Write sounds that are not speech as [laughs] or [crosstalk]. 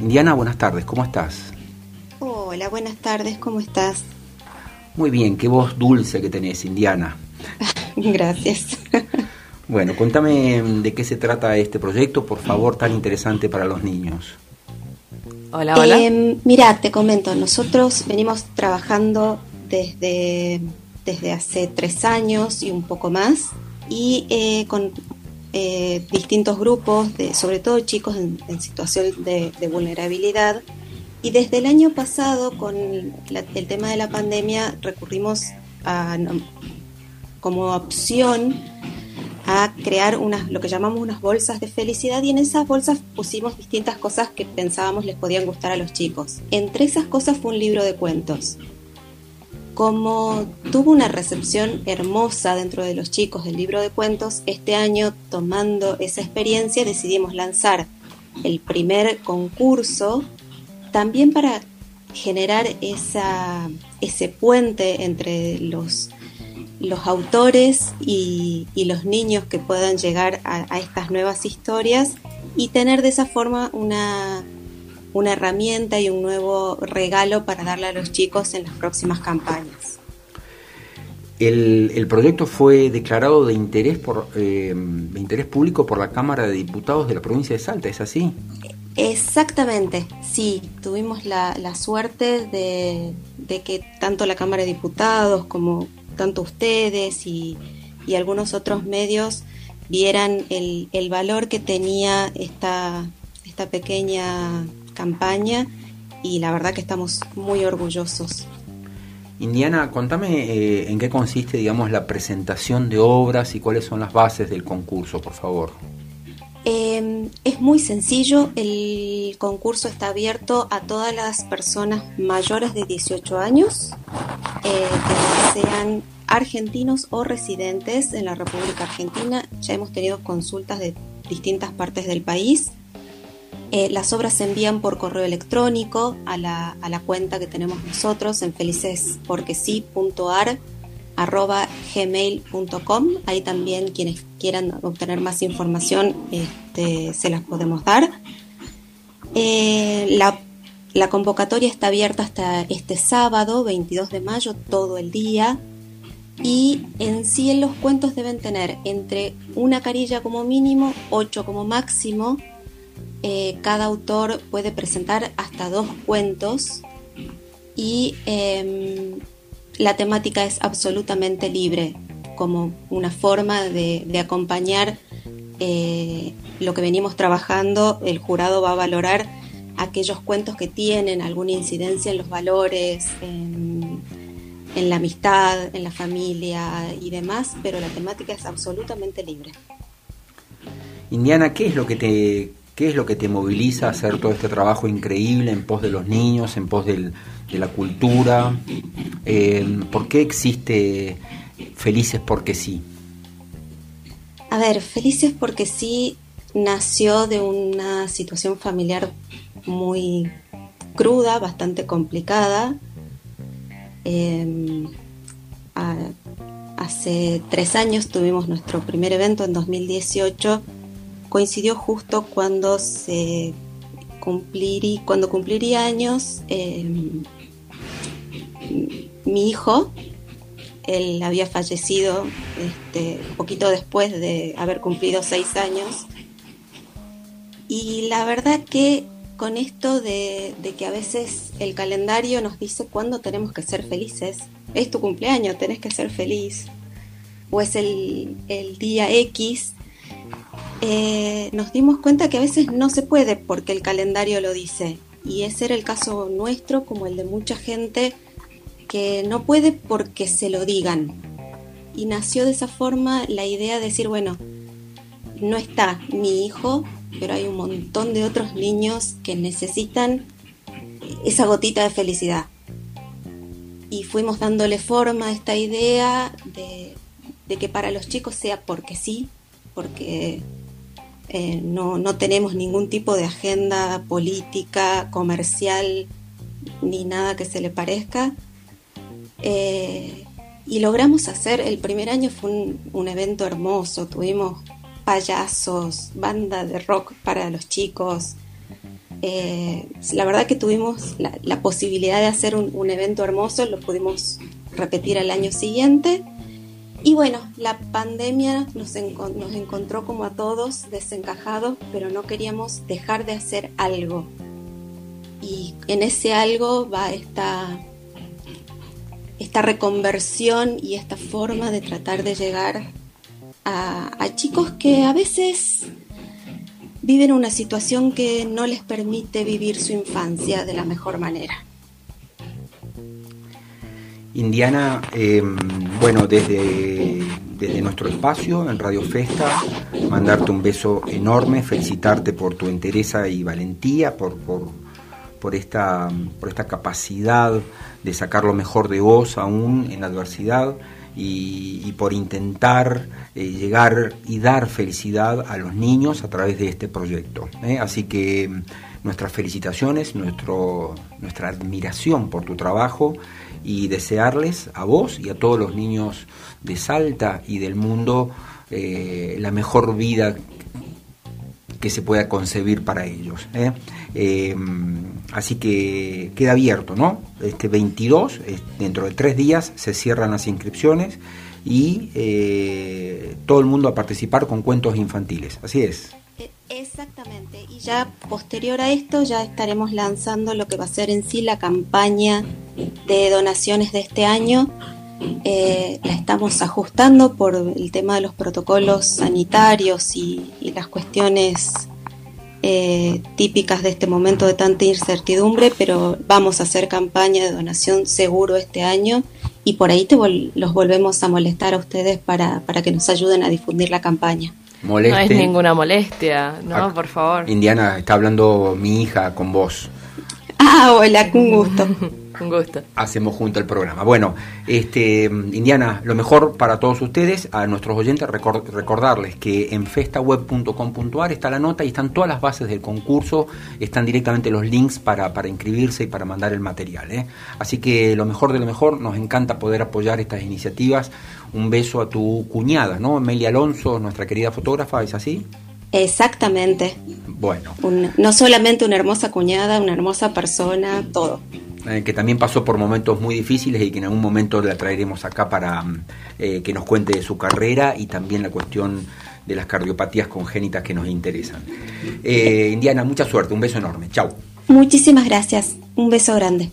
Indiana, buenas tardes, ¿cómo estás? Hola, buenas tardes, ¿cómo estás? Muy bien, qué voz dulce que tenés, Indiana. [laughs] Gracias. Bueno, contame de qué se trata este proyecto, por favor, tan interesante para los niños. Hola, hola. Eh, mira, te comento, nosotros venimos trabajando desde, desde hace tres años y un poco más, y eh, con eh, distintos grupos, de, sobre todo chicos en, situación de, vulnerabilidad. Y desde el año pasado, con el tema de la pandemia, recurrimos a, como opción a crear unas, lo que llamamos unas bolsas de felicidad y en esas bolsas pusimos distintas cosas que pensábamos les podían gustar a los chicos. Entre esas cosas fue un libro de cuentos. Como tuvo una recepción hermosa dentro de los chicos del libro de cuentos, este año tomando esa experiencia decidimos lanzar el primer concurso también para generar ese puente entre los autores y, los niños que puedan llegar a, estas nuevas historias y tener de esa forma una, una herramienta y un nuevo regalo para darle a los chicos en las próximas campañas. El, proyecto fue declarado de interés, por, eh, de interés público por la Cámara de Diputados de la provincia de Salta, ¿es así? Exactamente, sí, tuvimos la, suerte de, de, que tanto la Cámara de Diputados como, tanto ustedes y, algunos otros medios vieran el, valor que tenía esta, esta pequeña campaña y la verdad que estamos muy orgullosos. Indiana, contame eh, en qué consiste, digamos, la presentación de obras y cuáles son las bases del concurso, por favor. Em, es muy sencillo, el concurso está abierto a todas las personas mayores de 18 años, eh, que sean argentinos o residentes en la República Argentina. Ya hemos tenido consultas de distintas partes del país. Eh, las obras se envían por correo electrónico a la, a la cuenta que tenemos nosotros en felicesporquesí.ar arroba gmail.com. Ahí también quienes quieran obtener más información este, se las podemos dar. Eh, la, la, convocatoria está abierta hasta este sábado, 22 de mayo, todo el día. Y en sí los cuentos deben tener entre una carilla como mínimo, ocho como máximo. Eh, cada autor puede presentar hasta dos cuentos y em, la temática es absolutamente libre, como una forma de, acompañar eh, lo que venimos trabajando. El jurado va a valorar aquellos cuentos que tienen alguna incidencia en los valores, en, la amistad, en la familia y demás, pero la temática es absolutamente libre. Indiana, ¿qué es lo que te ¿Qué es lo que te moviliza a hacer todo este trabajo increíble en pos de los niños, en pos de la cultura? Eh, ¿Por qué existe Felices porque sí? A ver, Felices porque sí nació de una situación familiar muy cruda, bastante complicada. Em, hace tres años tuvimos nuestro primer evento en 2018 coincidió justo cuando se cumpliría, cuando cumpliría años em, mi hijo, él había fallecido este, poquito después de haber cumplido seis años. Y la verdad que con esto de, que a veces el calendario nos dice cuándo tenemos que ser felices, es tu cumpleaños, tenés que ser feliz, o es el, el día X eh, nos dimos cuenta que a veces no se puede porque el calendario lo dice. Y ese era el caso nuestro, como el de mucha gente que no puede porque se lo digan. Y nació de esa forma la idea de decir, bueno, no está mi hijo, pero hay un montón de otros niños que necesitan esa gotita de felicidad. Y fuimos dándole forma a esta idea de, de que para los chicos sea porque sí, porque eh, no, no, tenemos ningún tipo de agenda política, comercial, ni nada que se le parezca. Eh, y logramos hacer, el primer año fue un, un, evento hermoso, tuvimos payasos, banda de rock para los chicos, Eh, la verdad que tuvimos la, posibilidad de hacer un, evento hermoso, lo pudimos repetir al año siguiente. Y bueno, la pandemia nos, nos encontró como a todos desencajados, pero no queríamos dejar de hacer algo. Y en ese algo va esta, esta reconversión y esta forma de tratar de llegar a chicos que a veces viven una situación que no les permite vivir su infancia de la mejor manera. Indiana, eh, bueno, desde, desde nuestro espacio en Radio Festa, mandarte un beso enorme, felicitarte por tu entereza y valentía, por, por, esta, por esta capacidad de sacar lo mejor de vos aún en la adversidad y, por intentar eh, llegar y dar felicidad a los niños a través de este proyecto. ¿eh? Así que mm, nuestras felicitaciones, nuestro, nuestra admiración por tu trabajo y desearles a vos y a todos los niños de Salta y del mundo eh, la mejor vida que se pueda concebir para ellos. Así que queda abierto, ¿no? Este 22, dentro de tres días, se cierran las inscripciones y eh, todo el mundo a participar con cuentos infantiles. Así es. Exactamente. Y ya posterior a esto ya estaremos lanzando lo que va a ser en sí la campaña de donaciones de este año. Eh, la estamos ajustando por el tema de los protocolos sanitarios y las cuestiones eh, típicas de este momento de tanta incertidumbre, pero vamos a hacer campaña de donación seguro este año y por ahí te los volvemos a molestar a ustedes para, para que nos ayuden a difundir la campaña. No es ninguna molestia, no, por favor. Indiana, está hablando mi hija con vos. Ah, hola, con gusto. [laughs] Un gusto. Hacemos junto el programa. Bueno, este, Indiana, lo mejor para todos ustedes, a nuestros oyentes, recordarles que en festaweb.com.ar está la nota y están todas las bases del concurso, están directamente los links para, para inscribirse y para mandar el material. ¿eh? Así que lo mejor de lo mejor, nos encanta poder apoyar estas iniciativas. Un beso a tu cuñada, ¿no? Melia Alonso, nuestra querida fotógrafa, ¿es así? Exactamente. Bueno. no solamente una hermosa cuñada, una hermosa persona, todo. Eh, que también pasó por momentos muy difíciles y que en algún momento la traeremos acá para mm, eh, que nos cuente de su carrera y también la cuestión de las cardiopatías congénitas que nos interesan. Eh, Indiana, mucha suerte, un beso enorme. Chau. Muchísimas gracias, un beso grande.